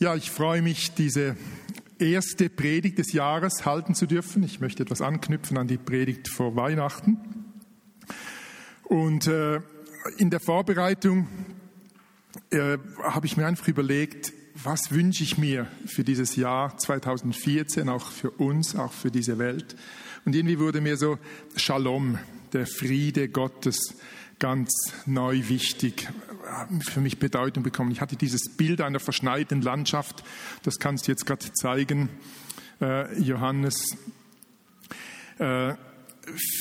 Ja, ich freue mich, diese erste Predigt des Jahres halten zu dürfen. Ich möchte etwas anknüpfen an die Predigt vor Weihnachten. Und äh, in der Vorbereitung äh, habe ich mir einfach überlegt, was wünsche ich mir für dieses Jahr 2014, auch für uns, auch für diese Welt. Und irgendwie wurde mir so Shalom, der Friede Gottes, ganz neu wichtig, für mich Bedeutung bekommen. Ich hatte dieses Bild einer verschneiten Landschaft, das kannst du jetzt gerade zeigen, äh, Johannes. Äh,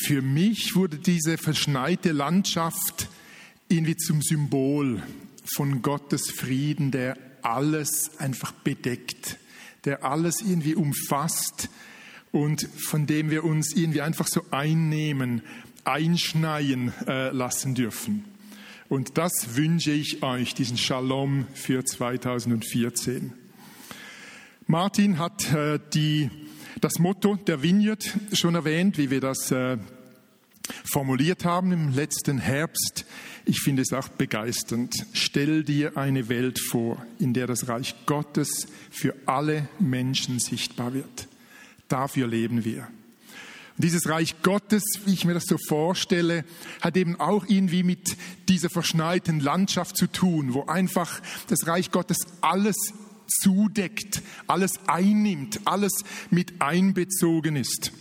für mich wurde diese verschneite Landschaft irgendwie zum Symbol von Gottes Frieden, der alles einfach bedeckt, der alles irgendwie umfasst und von dem wir uns irgendwie einfach so einnehmen, einschneien äh, lassen dürfen. Und das wünsche ich euch, diesen Shalom für 2014. Martin hat äh, die, das Motto der Vineyard schon erwähnt, wie wir das äh, formuliert haben im letzten Herbst. Ich finde es auch begeisternd. Stell dir eine Welt vor, in der das Reich Gottes für alle Menschen sichtbar wird. Dafür leben wir. Dieses Reich Gottes, wie ich mir das so vorstelle, hat eben auch irgendwie mit dieser verschneiten Landschaft zu tun, wo einfach das Reich Gottes alles zudeckt, alles einnimmt, alles mit einbezogen ist.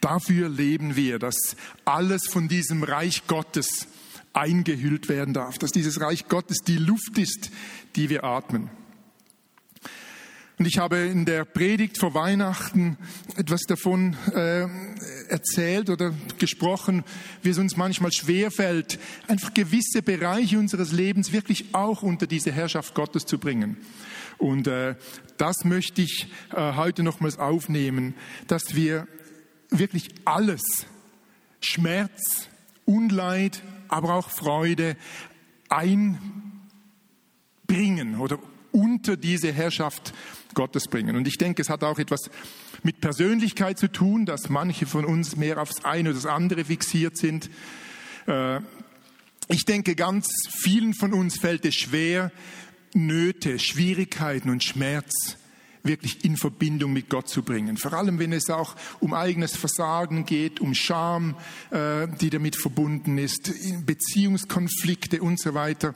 Dafür leben wir, dass alles von diesem Reich Gottes eingehüllt werden darf, dass dieses Reich Gottes die Luft ist, die wir atmen. Und ich habe in der Predigt vor Weihnachten etwas davon äh, erzählt oder gesprochen, wie es uns manchmal schwerfällt, einfach gewisse Bereiche unseres Lebens wirklich auch unter diese Herrschaft Gottes zu bringen. Und äh, das möchte ich äh, heute nochmals aufnehmen, dass wir wirklich alles, Schmerz, Unleid, aber auch Freude einbringen oder unter diese Herrschaft Gottes bringen. Und ich denke, es hat auch etwas mit Persönlichkeit zu tun, dass manche von uns mehr aufs eine oder das andere fixiert sind. Äh, ich denke, ganz vielen von uns fällt es schwer, Nöte, Schwierigkeiten und Schmerz wirklich in Verbindung mit Gott zu bringen. Vor allem, wenn es auch um eigenes Versagen geht, um Scham, äh, die damit verbunden ist, Beziehungskonflikte und so weiter.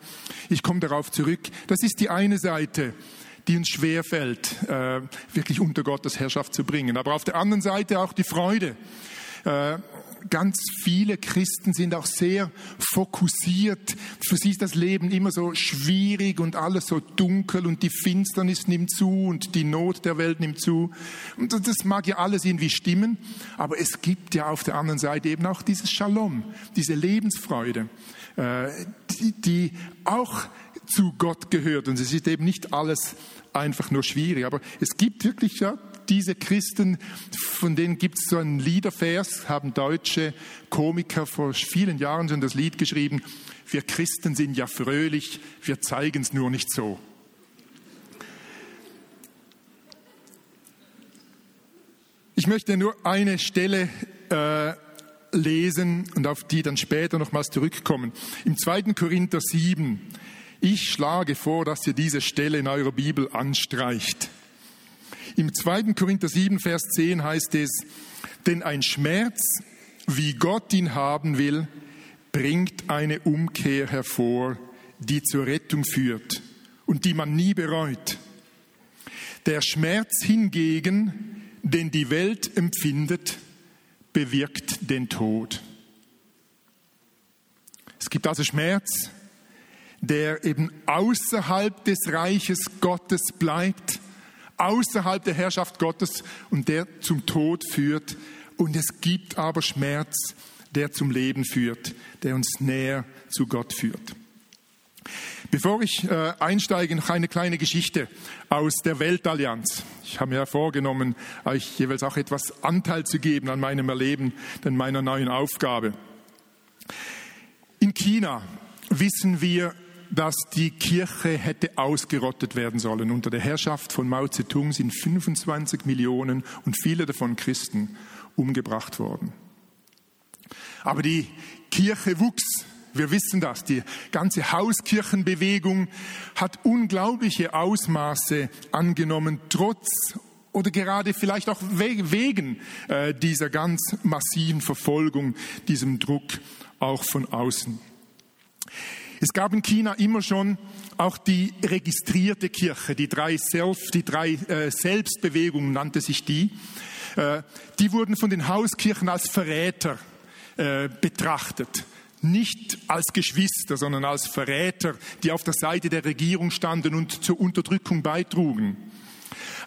Ich komme darauf zurück. Das ist die eine Seite die uns schwerfällt, äh, wirklich unter Gottes Herrschaft zu bringen. Aber auf der anderen Seite auch die Freude. Äh, ganz viele Christen sind auch sehr fokussiert. Für sie ist das Leben immer so schwierig und alles so dunkel und die Finsternis nimmt zu und die Not der Welt nimmt zu. Und das mag ja alles irgendwie stimmen, aber es gibt ja auf der anderen Seite eben auch dieses Shalom, diese Lebensfreude, äh, die, die auch zu Gott gehört. Und es ist eben nicht alles einfach nur schwierig. Aber es gibt wirklich ja diese Christen, von denen gibt es so einen Liedervers, haben deutsche Komiker vor vielen Jahren schon das Lied geschrieben. Wir Christen sind ja fröhlich, wir zeigen es nur nicht so. Ich möchte nur eine Stelle äh, lesen und auf die dann später nochmals zurückkommen. Im 2. Korinther 7. Ich schlage vor, dass ihr diese Stelle in eurer Bibel anstreicht. Im 2. Korinther 7, Vers 10 heißt es, denn ein Schmerz, wie Gott ihn haben will, bringt eine Umkehr hervor, die zur Rettung führt und die man nie bereut. Der Schmerz hingegen, den die Welt empfindet, bewirkt den Tod. Es gibt also Schmerz, der eben außerhalb des Reiches Gottes bleibt, außerhalb der Herrschaft Gottes und der zum Tod führt. Und es gibt aber Schmerz, der zum Leben führt, der uns näher zu Gott führt. Bevor ich äh, einsteige, noch eine kleine Geschichte aus der Weltallianz. Ich habe mir vorgenommen, euch jeweils auch etwas Anteil zu geben an meinem Erleben, an meiner neuen Aufgabe. In China wissen wir, dass die Kirche hätte ausgerottet werden sollen. Unter der Herrschaft von Mao Zedong sind 25 Millionen und viele davon Christen umgebracht worden. Aber die Kirche wuchs Wir wissen das. Die ganze Hauskirchenbewegung hat unglaubliche Ausmaße angenommen, trotz oder gerade vielleicht auch wegen äh, dieser ganz massiven Verfolgung, diesem Druck auch von außen. Es gab in China immer schon auch die registrierte Kirche, die drei Self, die drei äh, Selbstbewegungen nannte sich die. Äh, die wurden von den Hauskirchen als Verräter äh, betrachtet. Nicht als Geschwister, sondern als Verräter, die auf der Seite der Regierung standen und zur Unterdrückung beitrugen.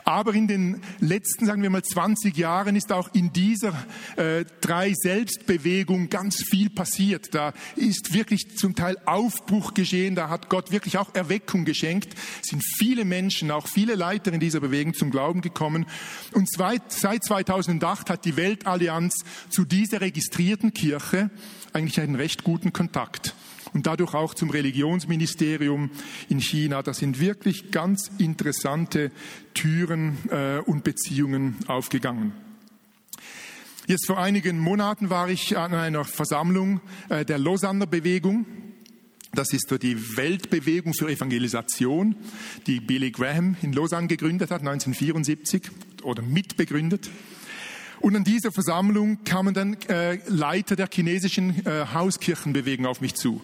Aber in den letzten, sagen wir mal, 20 Jahren ist auch in dieser äh, drei Selbstbewegung ganz viel passiert. Da ist wirklich zum Teil Aufbruch geschehen. Da hat Gott wirklich auch Erweckung geschenkt. Es sind viele Menschen, auch viele Leiter in dieser Bewegung zum Glauben gekommen. Und seit 2008 hat die Weltallianz zu dieser registrierten Kirche eigentlich einen recht guten Kontakt und dadurch auch zum Religionsministerium in China. Das sind wirklich ganz interessante Türen äh, und Beziehungen aufgegangen. Jetzt vor einigen Monaten war ich an einer Versammlung äh, der Lausanner Bewegung. Das ist die Weltbewegung für Evangelisation, die Billy Graham in Lausanne gegründet hat, 1974 oder mitbegründet. Und an dieser Versammlung kamen dann äh, Leiter der chinesischen äh, Hauskirchenbewegung auf mich zu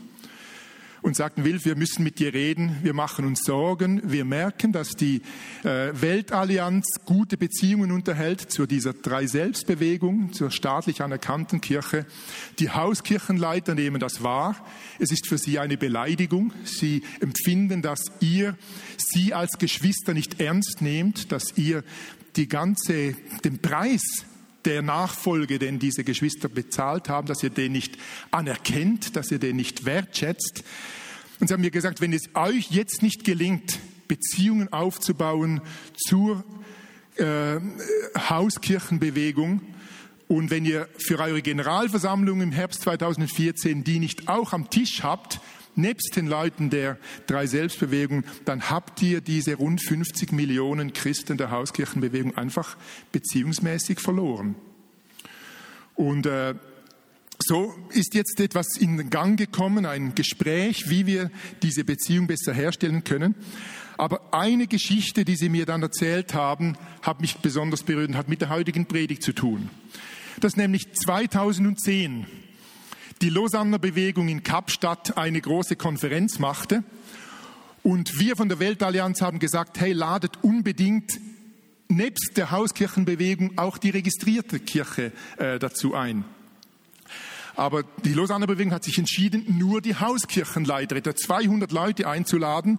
und sagten, Wilf, wir müssen mit dir reden, wir machen uns Sorgen, wir merken, dass die äh, Weltallianz gute Beziehungen unterhält zu dieser Drei-Selbst-Bewegung, zur staatlich anerkannten Kirche. Die Hauskirchenleiter nehmen das wahr. Es ist für sie eine Beleidigung. Sie empfinden, dass ihr sie als Geschwister nicht ernst nehmt, dass ihr die ganze, den Preis der Nachfolge, den diese Geschwister bezahlt haben, dass ihr den nicht anerkennt, dass ihr den nicht wertschätzt. Und sie haben mir gesagt, wenn es euch jetzt nicht gelingt, Beziehungen aufzubauen zur äh, Hauskirchenbewegung, und wenn ihr für eure Generalversammlung im Herbst 2014 die nicht auch am Tisch habt, nebst den Leuten der drei Selbstbewegung, dann habt ihr diese rund 50 Millionen Christen der Hauskirchenbewegung einfach beziehungsmäßig verloren. Und äh, so ist jetzt etwas in Gang gekommen, ein Gespräch, wie wir diese Beziehung besser herstellen können. Aber eine Geschichte, die Sie mir dann erzählt haben, hat mich besonders berührt und hat mit der heutigen Predigt zu tun. Das nämlich 2010 die Lausanner Bewegung in Kapstadt eine große Konferenz machte. Und wir von der Weltallianz haben gesagt, hey, ladet unbedingt nebst der Hauskirchenbewegung auch die registrierte Kirche äh, dazu ein. Aber die Lausanner Bewegung hat sich entschieden, nur die Hauskirchenleiter, etwa 200 Leute einzuladen.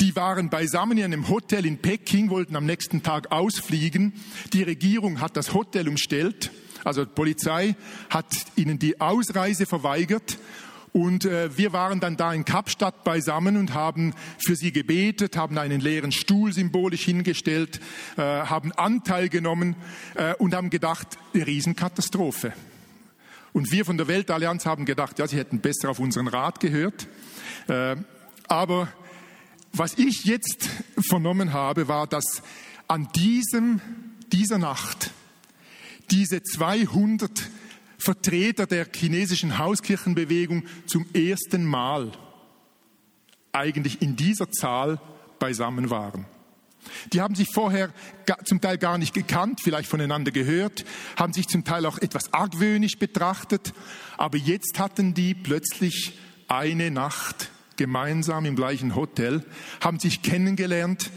Die waren beisammen in einem Hotel in Peking, wollten am nächsten Tag ausfliegen. Die Regierung hat das Hotel umstellt also die Polizei hat ihnen die Ausreise verweigert und äh, wir waren dann da in Kapstadt beisammen und haben für sie gebetet, haben einen leeren Stuhl symbolisch hingestellt, äh, haben Anteil genommen äh, und haben gedacht, eine Riesenkatastrophe. Und wir von der Weltallianz haben gedacht, ja, sie hätten besser auf unseren Rat gehört. Äh, aber was ich jetzt vernommen habe, war, dass an diesem, dieser Nacht diese 200 Vertreter der chinesischen Hauskirchenbewegung zum ersten Mal eigentlich in dieser Zahl beisammen waren. Die haben sich vorher zum Teil gar nicht gekannt, vielleicht voneinander gehört, haben sich zum Teil auch etwas argwöhnisch betrachtet, aber jetzt hatten die plötzlich eine Nacht gemeinsam im gleichen Hotel, haben sich kennengelernt,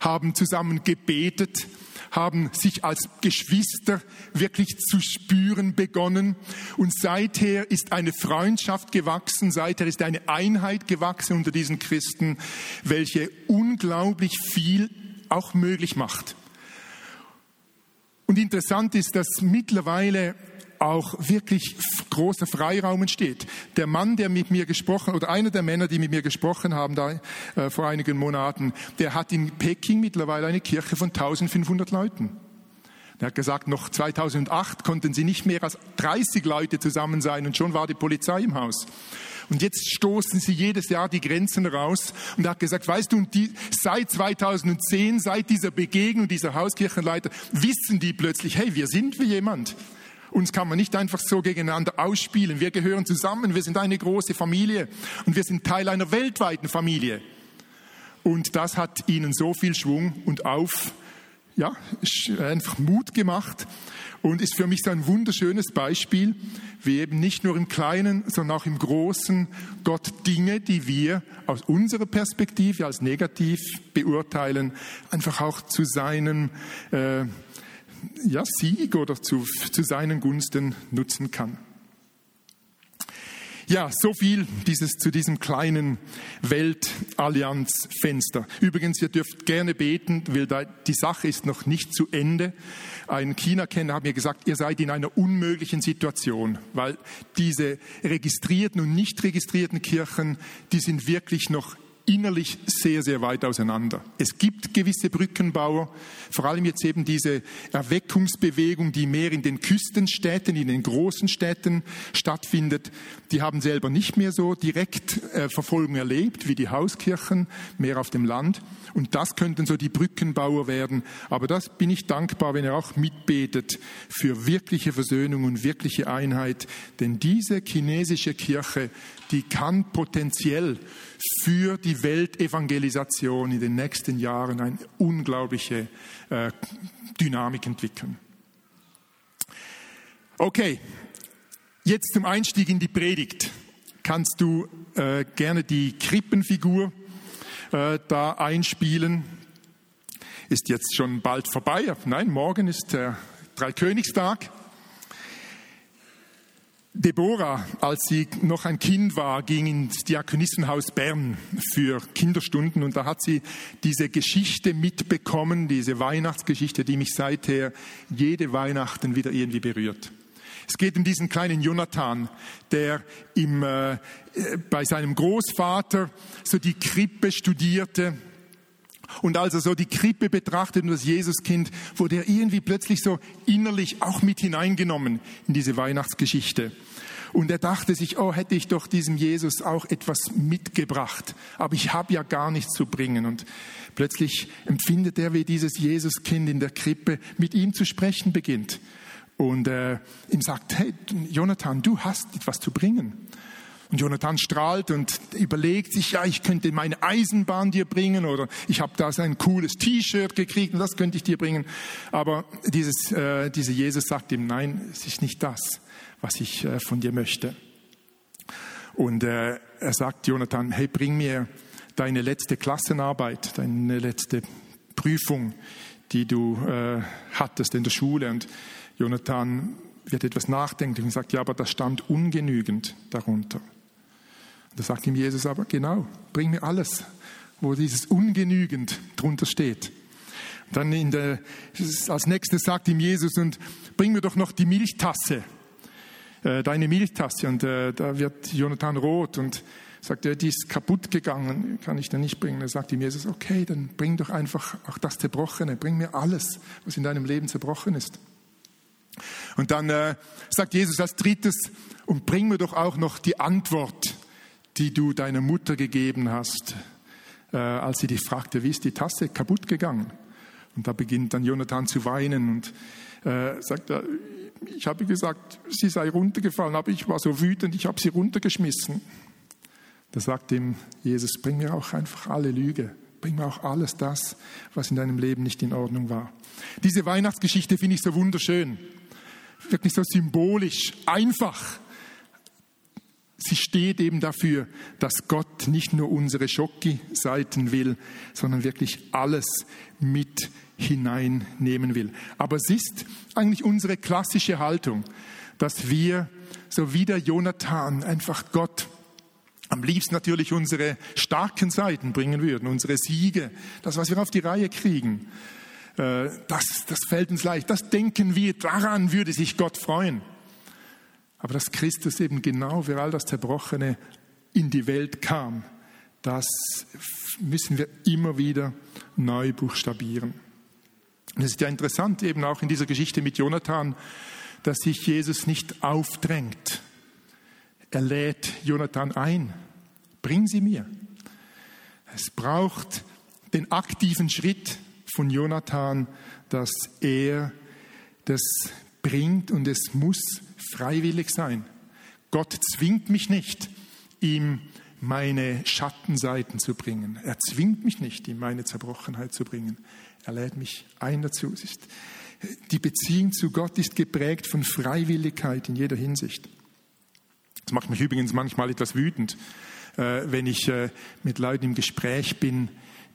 haben zusammen gebetet, haben sich als Geschwister wirklich zu spüren begonnen. Und seither ist eine Freundschaft gewachsen, seither ist eine Einheit gewachsen unter diesen Christen, welche unglaublich viel auch möglich macht. Und interessant ist, dass mittlerweile auch wirklich großer Freiraum entsteht. Der Mann, der mit mir gesprochen, oder einer der Männer, die mit mir gesprochen haben da äh, vor einigen Monaten, der hat in Peking mittlerweile eine Kirche von 1500 Leuten. Er hat gesagt, noch 2008 konnten sie nicht mehr als 30 Leute zusammen sein und schon war die Polizei im Haus. Und jetzt stoßen sie jedes Jahr die Grenzen raus und er hat gesagt, weißt du, und die, seit 2010, seit dieser Begegnung dieser Hauskirchenleiter, wissen die plötzlich, hey, wir sind wie jemand. Uns kann man nicht einfach so gegeneinander ausspielen. Wir gehören zusammen, wir sind eine große Familie und wir sind Teil einer weltweiten Familie. Und das hat ihnen so viel Schwung und auf, ja, einfach Mut gemacht und ist für mich so ein wunderschönes Beispiel, wie eben nicht nur im Kleinen, sondern auch im Großen Gott Dinge, die wir aus unserer Perspektive als negativ beurteilen, einfach auch zu seinem äh, ja, Sieg oder zu, zu seinen Gunsten nutzen kann. Ja, so viel dieses, zu diesem kleinen Weltallianzfenster. Übrigens, ihr dürft gerne beten, weil da, die Sache ist noch nicht zu Ende. Ein China-Kenner hat mir gesagt, ihr seid in einer unmöglichen Situation, weil diese registrierten und nicht registrierten Kirchen, die sind wirklich noch innerlich sehr, sehr weit auseinander. Es gibt gewisse Brückenbauer, vor allem jetzt eben diese Erweckungsbewegung, die mehr in den Küstenstädten, in den großen Städten stattfindet. Die haben selber nicht mehr so direkt äh, Verfolgung erlebt wie die Hauskirchen, mehr auf dem Land. Und das könnten so die Brückenbauer werden. Aber das bin ich dankbar, wenn er auch mitbetet für wirkliche Versöhnung und wirkliche Einheit. Denn diese chinesische Kirche, die kann potenziell für die Weltevangelisation in den nächsten Jahren eine unglaubliche äh, Dynamik entwickeln. Okay, jetzt zum Einstieg in die Predigt kannst du äh, gerne die Krippenfigur äh, da einspielen. Ist jetzt schon bald vorbei. Nein, morgen ist der Dreikönigstag. Deborah, als sie noch ein Kind war, ging ins Diakonissenhaus Bern für Kinderstunden und da hat sie diese Geschichte mitbekommen, diese Weihnachtsgeschichte, die mich seither jede Weihnachten wieder irgendwie berührt. Es geht um diesen kleinen Jonathan, der im, äh, bei seinem Großvater so die Krippe studierte, und als er so die Krippe betrachtet und das Jesuskind, wurde er irgendwie plötzlich so innerlich auch mit hineingenommen in diese Weihnachtsgeschichte. Und er dachte sich, oh, hätte ich doch diesem Jesus auch etwas mitgebracht, aber ich habe ja gar nichts zu bringen. Und plötzlich empfindet er, wie dieses Jesuskind in der Krippe mit ihm zu sprechen beginnt und äh, ihm sagt, hey, Jonathan, du hast etwas zu bringen. Und Jonathan strahlt und überlegt sich, ja, ich könnte meine Eisenbahn dir bringen oder ich habe da ein cooles T-Shirt gekriegt und das könnte ich dir bringen. Aber dieses, äh, dieser Jesus sagt ihm, nein, es ist nicht das, was ich äh, von dir möchte. Und äh, er sagt Jonathan, hey, bring mir deine letzte Klassenarbeit, deine letzte Prüfung, die du äh, hattest in der Schule. Und Jonathan wird etwas nachdenklich und sagt, ja, aber das stand ungenügend darunter. Da sagt ihm Jesus aber, genau, bring mir alles, wo dieses ungenügend drunter steht. Dann in der, als nächstes sagt ihm Jesus, und bring mir doch noch die Milchtasse, äh, deine Milchtasse. Und äh, da wird Jonathan rot und sagt, er, die ist kaputt gegangen, kann ich da nicht bringen. Da sagt ihm Jesus, okay, dann bring doch einfach auch das Zerbrochene, bring mir alles, was in deinem Leben zerbrochen ist. Und dann äh, sagt Jesus als drittes, und bring mir doch auch noch die Antwort die du deiner Mutter gegeben hast, äh, als sie dich fragte, wie ist die Tasse kaputt gegangen? Und da beginnt dann Jonathan zu weinen und äh, sagt er, ich habe gesagt, sie sei runtergefallen, aber ich war so wütend, ich habe sie runtergeschmissen. Da sagt ihm Jesus, bring mir auch einfach alle Lüge, bring mir auch alles das, was in deinem Leben nicht in Ordnung war. Diese Weihnachtsgeschichte finde ich so wunderschön, wirklich so symbolisch, einfach Sie steht eben dafür, dass Gott nicht nur unsere Schocki-Seiten will, sondern wirklich alles mit hineinnehmen will. Aber es ist eigentlich unsere klassische Haltung, dass wir, so wie der Jonathan, einfach Gott am liebsten natürlich unsere starken Seiten bringen würden, unsere Siege, das, was wir auf die Reihe kriegen. Äh, das, das fällt uns leicht. Das denken wir, daran würde sich Gott freuen. Aber dass Christus eben genau für all das Zerbrochene in die Welt kam, das müssen wir immer wieder neu buchstabieren. Und es ist ja interessant eben auch in dieser Geschichte mit Jonathan, dass sich Jesus nicht aufdrängt. Er lädt Jonathan ein. Bring sie mir. Es braucht den aktiven Schritt von Jonathan, dass er das bringt und es muss freiwillig sein. Gott zwingt mich nicht, ihm meine Schattenseiten zu bringen. Er zwingt mich nicht, ihm meine Zerbrochenheit zu bringen. Er lädt mich ein dazu. die Beziehung zu Gott ist geprägt von Freiwilligkeit in jeder Hinsicht. Das macht mich übrigens manchmal etwas wütend, äh, wenn ich äh, mit Leuten im Gespräch bin,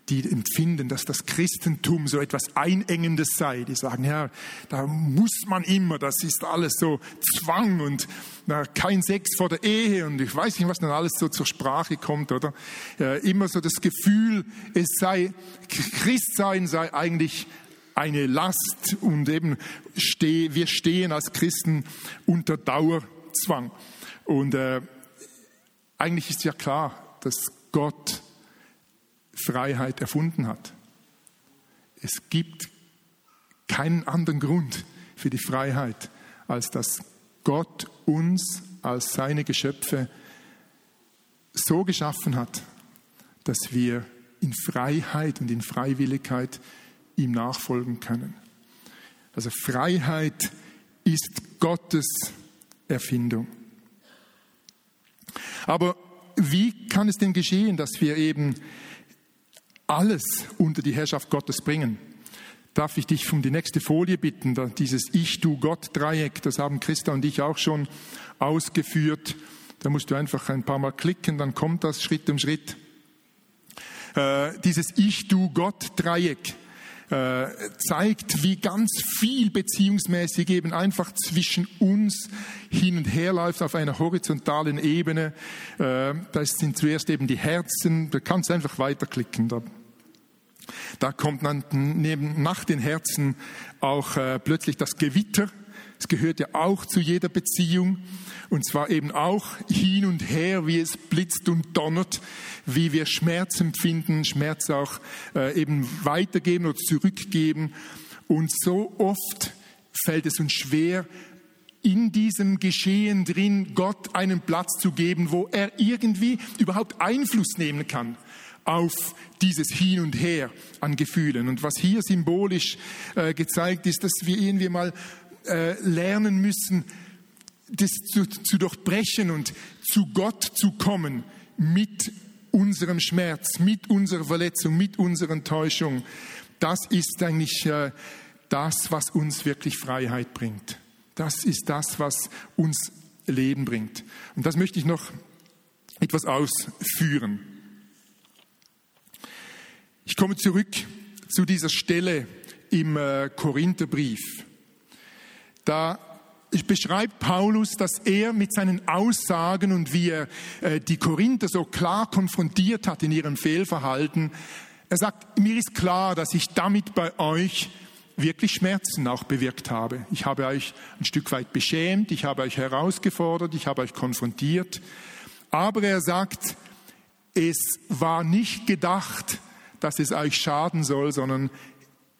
die empfinden, dass das Christentum so etwas Einengendes sei. Die sagen, ja, da muss man immer, das ist alles so Zwang und na, kein Sex vor der Ehe und ich weiß nicht, was dann alles so zur Sprache kommt, oder? Ja, immer so das Gefühl, es sei, Christsein sei eigentlich eine Last und eben steh, wir stehen als Christen unter Dauerzwang. Und äh, eigentlich ist ja klar, dass Gott Freiheit erfunden hat. Es gibt keinen anderen Grund für die Freiheit, als dass Gott uns als seine Geschöpfe so geschaffen hat, dass wir in Freiheit und in Freiwilligkeit ihm nachfolgen können. Also Freiheit ist Gottes Erfindung. Aber wie kann es denn geschehen, dass wir eben alles unter die Herrschaft Gottes bringen. Darf ich dich um die nächste Folie bitten, dieses Ich-Du-Gott-Dreieck, das haben Christa und ich auch schon ausgeführt. Da musst du einfach ein paar Mal klicken, dann kommt das Schritt um Schritt. Äh, dieses Ich-Du-Gott-Dreieck äh, zeigt, wie ganz viel beziehungsmäßig eben einfach zwischen uns hin und her läuft auf einer horizontalen Ebene. Äh, das sind zuerst eben die Herzen, da kannst du einfach weiterklicken. Da da kommt dann neben, nach den Herzen auch äh, plötzlich das Gewitter. Es gehört ja auch zu jeder Beziehung. Und zwar eben auch hin und her, wie es blitzt und donnert, wie wir Schmerz empfinden, Schmerz auch äh, eben weitergeben oder zurückgeben. Und so oft fällt es uns schwer, in diesem Geschehen drin Gott einen Platz zu geben, wo er irgendwie überhaupt Einfluss nehmen kann auf dieses Hin und Her an Gefühlen. Und was hier symbolisch äh, gezeigt ist, dass wir irgendwie mal äh, lernen müssen, das zu, zu durchbrechen und zu Gott zu kommen mit unserem Schmerz, mit unserer Verletzung, mit unserer Enttäuschung. Das ist eigentlich äh, das, was uns wirklich Freiheit bringt. Das ist das, was uns Leben bringt. Und das möchte ich noch etwas ausführen. Ich komme zurück zu dieser Stelle im äh, Korintherbrief. Da beschreibt Paulus, dass er mit seinen Aussagen und wie er äh, die Korinther so klar konfrontiert hat in ihrem Fehlverhalten. Er sagt, mir ist klar, dass ich damit bei euch wirklich Schmerzen auch bewirkt habe. Ich habe euch ein Stück weit beschämt, ich habe euch herausgefordert, ich habe euch konfrontiert. Aber er sagt, es war nicht gedacht, dass es euch schaden soll, sondern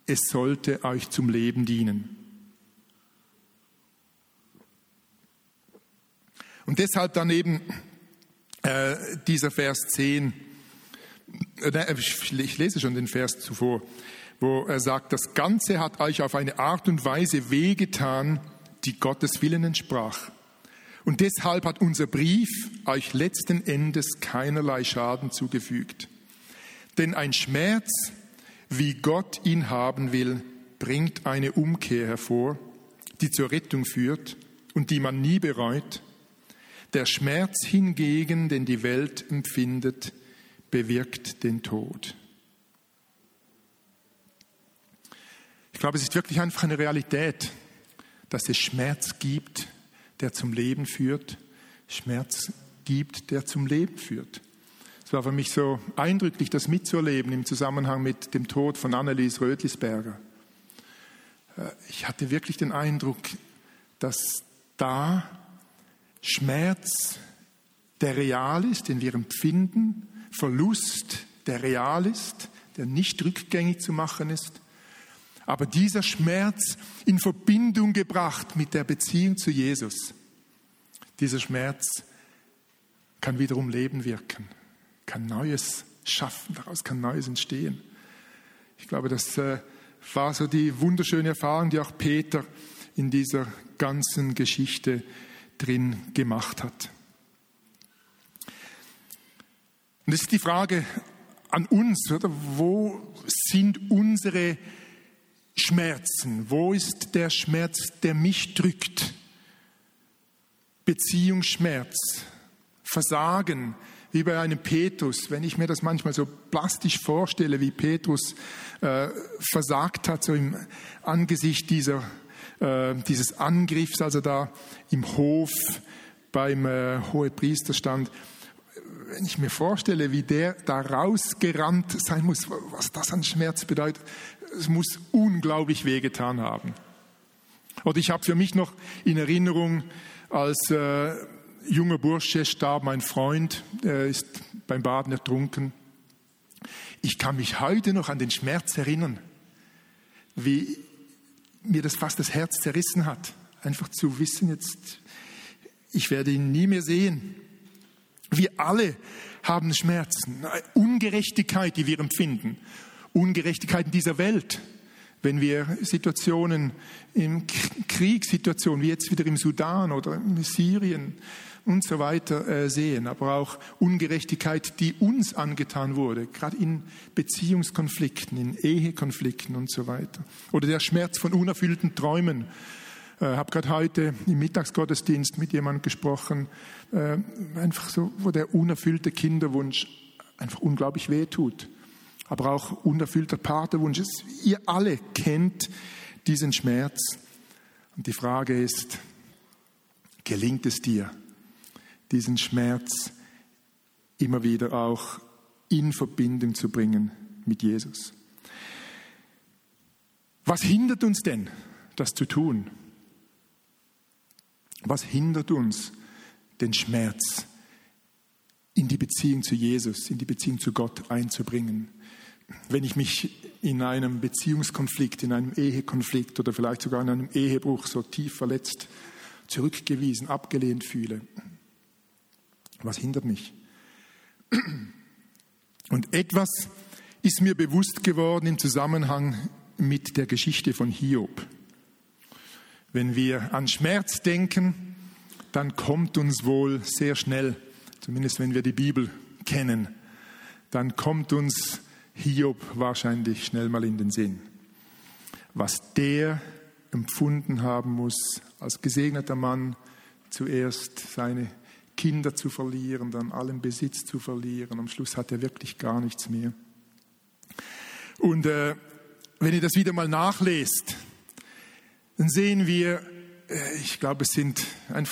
es sollte euch zum Leben dienen. Und deshalb dann eben äh, dieser Vers 10, äh, ich lese schon den Vers zuvor, wo er sagt, das Ganze hat euch auf eine Art und Weise wehgetan, die Gottes Willen entsprach. Und deshalb hat unser Brief euch letzten Endes keinerlei Schaden zugefügt. Denn ein Schmerz, wie Gott ihn haben will, bringt eine Umkehr hervor, die zur Rettung führt und die man nie bereut. Der Schmerz hingegen, den die Welt empfindet, bewirkt den Tod. Ich glaube, es ist wirklich einfach eine Realität, dass es Schmerz gibt, der zum Leben führt, Schmerz gibt, der zum Leben führt. Es war für mich so eindrücklich, das mitzuerleben im Zusammenhang mit dem Tod von Annelies Rötlisberger. Äh, ich hatte wirklich den Eindruck, dass da Schmerz, der real ist, den wir empfinden, Verlust, der real ist, der nicht rückgängig zu machen ist, aber dieser Schmerz in Verbindung gebracht mit der Beziehung zu Jesus, dieser Schmerz kann wiederum Leben wirken kann Neues schaffen, daraus kann Neues entstehen. Ich glaube, das äh, war so die wunderschöne Erfahrung, die auch Peter in dieser ganzen Geschichte drin gemacht hat. Und das ist die Frage an uns, oder? Wo sind unsere Schmerzen? Wo ist der Schmerz, der mich drückt? Beziehungsschmerz, Versagen, wie bei einem Petrus. Wenn ich mir das manchmal so plastisch vorstelle, wie Petrus äh, versagt hat, so im Angesicht dieser, äh, dieses Angriffs, als er da im Hof beim äh, Hohepriester stand, wenn ich mir vorstelle, wie der da rausgerannt sein muss, was das an Schmerz bedeutet, es muss unglaublich wehgetan haben. Oder ich habe für mich noch in Erinnerung, als äh, junger Bursche starb mein Freund, er ist beim Baden ertrunken. Ich kann mich heute noch an den Schmerz erinnern, wie mir das fast das Herz zerrissen hat. Einfach zu wissen, jetzt, ich werde ihn nie mehr sehen. Wir alle haben Schmerzen, Ungerechtigkeit, die wir empfinden, Ungerechtigkeit in dieser Welt. Wenn wir Situationen im Kriegssituationen wie jetzt wieder im Sudan oder in Syrien und so weiter äh, sehen, aber auch Ungerechtigkeit, die uns angetan wurde, gerade in Beziehungskonflikten, in Ehekonflikten und so weiter. Oder der Schmerz von unerfüllten Träumen. Ich äh, habe gerade heute im Mittagsgottesdienst mit jemandem gesprochen, äh, einfach so, wo der unerfüllte Kinderwunsch einfach unglaublich weh tut. Aber auch unerfüllter Paterwunsch. Ihr alle kennt diesen Schmerz. Und die Frage ist, gelingt es dir, diesen Schmerz immer wieder auch in Verbindung zu bringen mit Jesus. Was hindert uns denn, das zu tun? Was hindert uns, den Schmerz in die Beziehung zu Jesus, in die Beziehung zu Gott einzubringen? Wenn ich mich in einem Beziehungskonflikt, in einem Ehekonflikt oder vielleicht sogar in einem Ehebruch so tief verletzt, zurückgewiesen, abgelehnt fühle, was hindert mich? Und etwas ist mir bewusst geworden im Zusammenhang mit der Geschichte von Hiob. Wenn wir an Schmerz denken, dann kommt uns wohl sehr schnell, zumindest wenn wir die Bibel kennen, dann kommt uns Hiob wahrscheinlich schnell mal in den Sinn. Was der empfunden haben muss als gesegneter Mann, zuerst seine Kinder zu verlieren, dann allen Besitz zu verlieren. Am Schluss hat er wirklich gar nichts mehr. Und äh, wenn ihr das wieder mal nachlest, dann sehen wir, äh, ich glaube, es sind ein,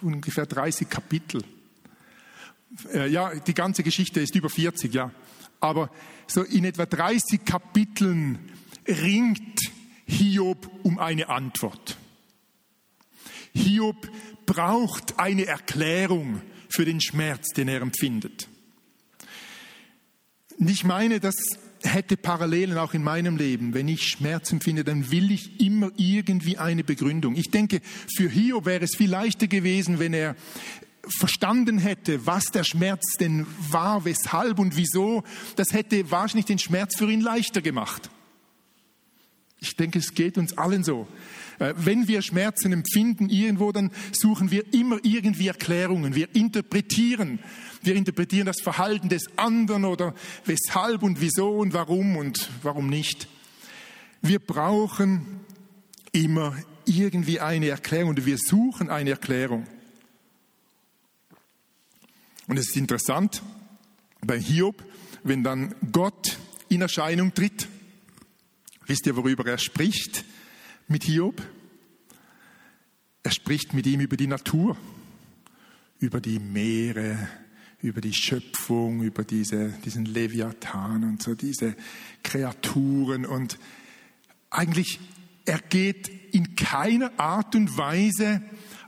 ungefähr 30 Kapitel. Äh, ja, die ganze Geschichte ist über 40, ja. Aber so in etwa 30 Kapiteln ringt Hiob um eine Antwort. Hiob braucht eine Erklärung für den Schmerz, den er empfindet. Und ich meine, das hätte Parallelen auch in meinem Leben. Wenn ich Schmerz empfinde, dann will ich immer irgendwie eine Begründung. Ich denke, für Hiob wäre es viel leichter gewesen, wenn er verstanden hätte, was der Schmerz denn war, weshalb und wieso. Das hätte wahrscheinlich den Schmerz für ihn leichter gemacht. Ich denke, es geht uns allen so. Äh, wenn wir Schmerzen empfinden irgendwo, dann suchen wir immer irgendwie Erklärungen. Wir interpretieren. Wir interpretieren das Verhalten des anderen oder weshalb und wieso und warum und warum nicht. Wir brauchen immer irgendwie eine Erklärung oder wir suchen eine Erklärung. Und es ist interessant bei Hiob, wenn dann Gott in Erscheinung tritt Wisst ihr, worüber er spricht mit Hiob? Er spricht mit ihm über die Natur, über die Meere, über die Schöpfung, über diese, diesen Leviathan und so diese Kreaturen. Und eigentlich, er geht in keiner Art und Weise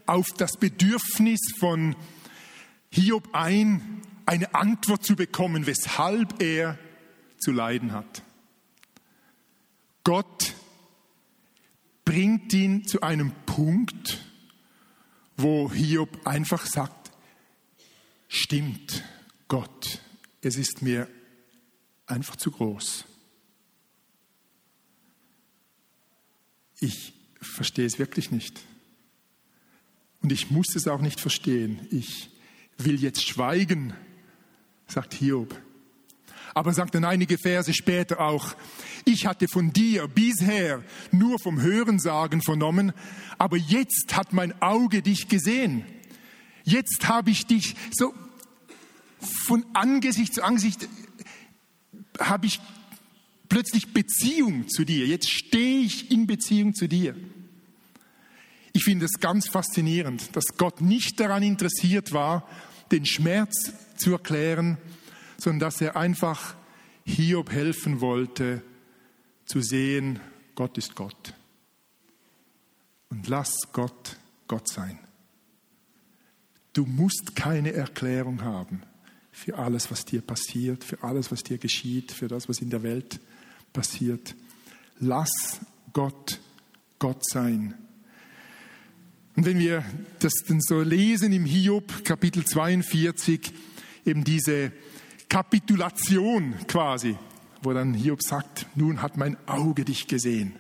auf das Bedürfnis von Hiob ein, eine Antwort zu bekommen, weshalb er zu leiden hat. Gott bringt ihn zu einem Punkt, wo Hiob einfach sagt, stimmt Gott, es ist mir einfach zu groß. Ich verstehe es wirklich nicht. Und ich muss es auch nicht verstehen. Ich will jetzt schweigen, sagt Hiob. Aber sagt dann einige Verse später auch, ich hatte von dir bisher nur vom Hörensagen vernommen, aber jetzt hat mein Auge dich gesehen. Jetzt habe ich dich so von Angesicht zu Angesicht habe ich plötzlich Beziehung zu dir. Jetzt stehe ich in Beziehung zu dir. Ich finde es ganz faszinierend, dass Gott nicht daran interessiert war, den Schmerz zu erklären, sondern dass er einfach Hiob helfen wollte, zu sehen, Gott ist Gott. Und lass Gott Gott sein. Du musst keine Erklärung haben für alles, was dir passiert, für alles, was dir geschieht, für das, was in der Welt passiert. Lass Gott Gott sein. Und wenn wir das dann so lesen im Hiob Kapitel 42, eben diese Kapitulation quasi, wo dann Hiob sagt, nun hat mein Auge dich gesehen,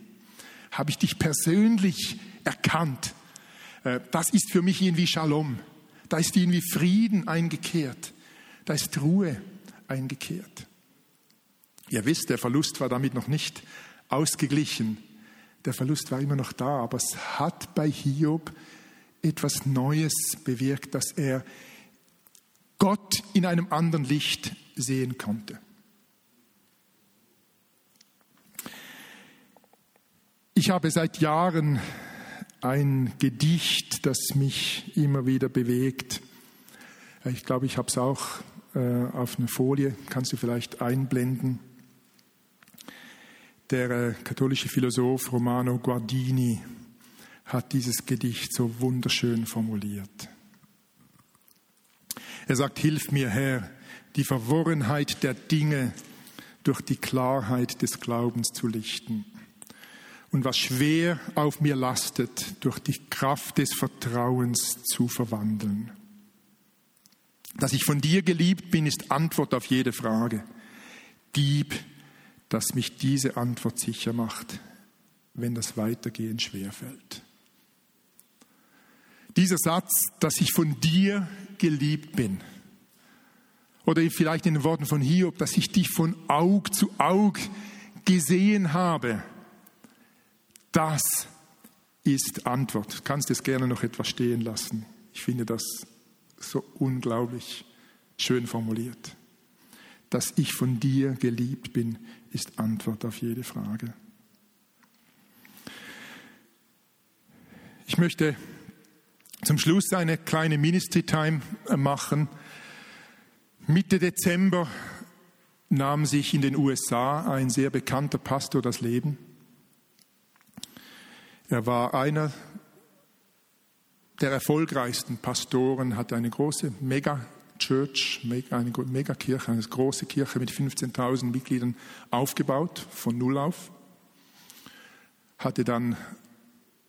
habe ich dich persönlich erkannt. Äh, das ist für mich irgendwie Shalom. Da ist irgendwie Frieden eingekehrt. Da ist Ruhe eingekehrt. Ihr wisst, der Verlust war damit noch nicht ausgeglichen. Der Verlust war immer noch da, aber es hat bei Hiob etwas Neues bewirkt, dass er Gott in einem anderen Licht sehen konnte. Ich habe seit Jahren ein Gedicht, das mich immer wieder bewegt. Ich glaube, ich habe es auch äh, auf einer Folie, kannst du vielleicht einblenden. Der äh, katholische Philosoph Romano Guardini hat dieses Gedicht so wunderschön formuliert. Er sagt, hilf mir Herr, die Verworrenheit der Dinge durch die Klarheit des Glaubens zu lichten und was schwer auf mir lastet, durch die Kraft des Vertrauens zu verwandeln. Dass ich von dir geliebt bin, ist Antwort auf jede Frage. Gib, dass mich diese Antwort sicher macht, wenn das Weitergehen schwerfällt. Dieser Satz, dass ich von dir geliebt bin, oder vielleicht in den Worten von Hiob, dass ich dich von Aug zu Aug gesehen habe, das ist Antwort. Du kannst es gerne noch etwas stehen lassen. Ich finde das so unglaublich schön formuliert. Dass ich von dir geliebt bin, ist Antwort auf jede Frage. Ich möchte zum Schluss eine kleine Ministry Time machen. Mitte Dezember nahm sich in den USA ein sehr bekannter Pastor das Leben. Er war einer der erfolgreichsten Pastoren, hatte eine große Mega-Church, eine Megakirche, eine große Kirche mit 15.000 Mitgliedern aufgebaut, von Null auf. Hatte dann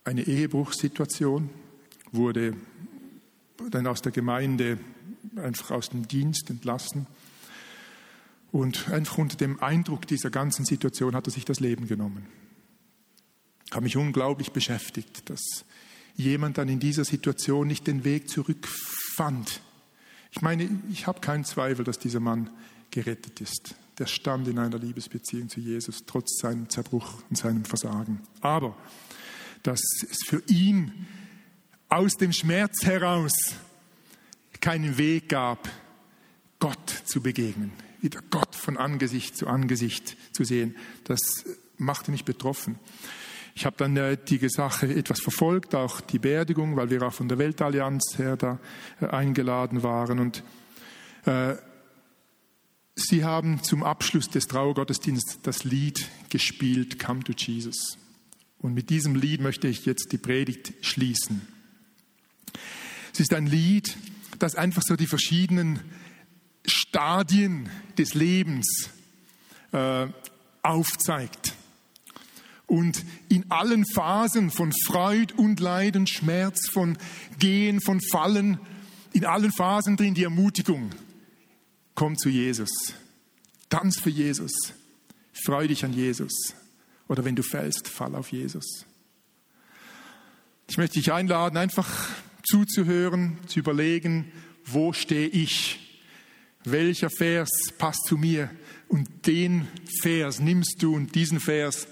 eine Ehebruchssituation, wurde dann aus der Gemeinde, einfach aus dem Dienst entlassen. Und einfach unter dem Eindruck dieser ganzen Situation hat er sich das Leben genommen. Hat mich unglaublich beschäftigt, dass jemand dann in dieser Situation nicht den Weg zurückfand. Ich meine, ich habe keinen Zweifel, dass dieser Mann gerettet ist. Der stand in einer Liebesbeziehung zu Jesus, trotz seinem Zerbruch und seinem Versagen. Aber dass es für ihn aus dem Schmerz heraus keinen Weg gab, Gott zu begegnen, wieder Gott von Angesicht zu Angesicht zu sehen, das machte mich betroffen. Ich habe dann äh, die Sache etwas verfolgt, auch die Beerdigung, weil wir auch von der Weltallianz her da äh, eingeladen waren. Und äh, sie haben zum Abschluss des Trauergottesdienstes das Lied gespielt, Come to Jesus. Und mit diesem Lied möchte ich jetzt die Predigt schließen. Es ist ein Lied, das einfach so die verschiedenen Stadien des Lebens äh, aufzeigt. Und in allen Phasen von Freud und Leiden, Schmerz, von Gehen, von Fallen, in allen Phasen drin die Ermutigung, komm zu Jesus, tanz für Jesus, freu dich an Jesus. Oder wenn du fällst, fall auf Jesus. Ich möchte dich einladen, einfach zuzuhören, zu überlegen, wo stehe ich? Welcher Vers passt zu mir? Und den Vers nimmst du und diesen Vers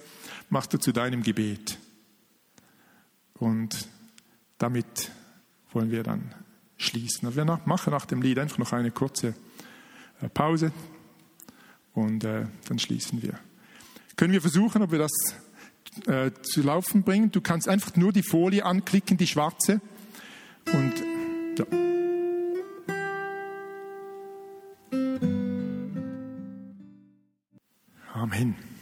machst du zu deinem Gebet. Und damit wollen wir dann schließen. Wir machen nach dem Lied einfach noch eine kurze äh, Pause und äh, dann schließen wir. Können wir versuchen, ob wir das äh, zu laufen bringen? Du kannst einfach nur die Folie anklicken, die schwarze. Und ja. Amen.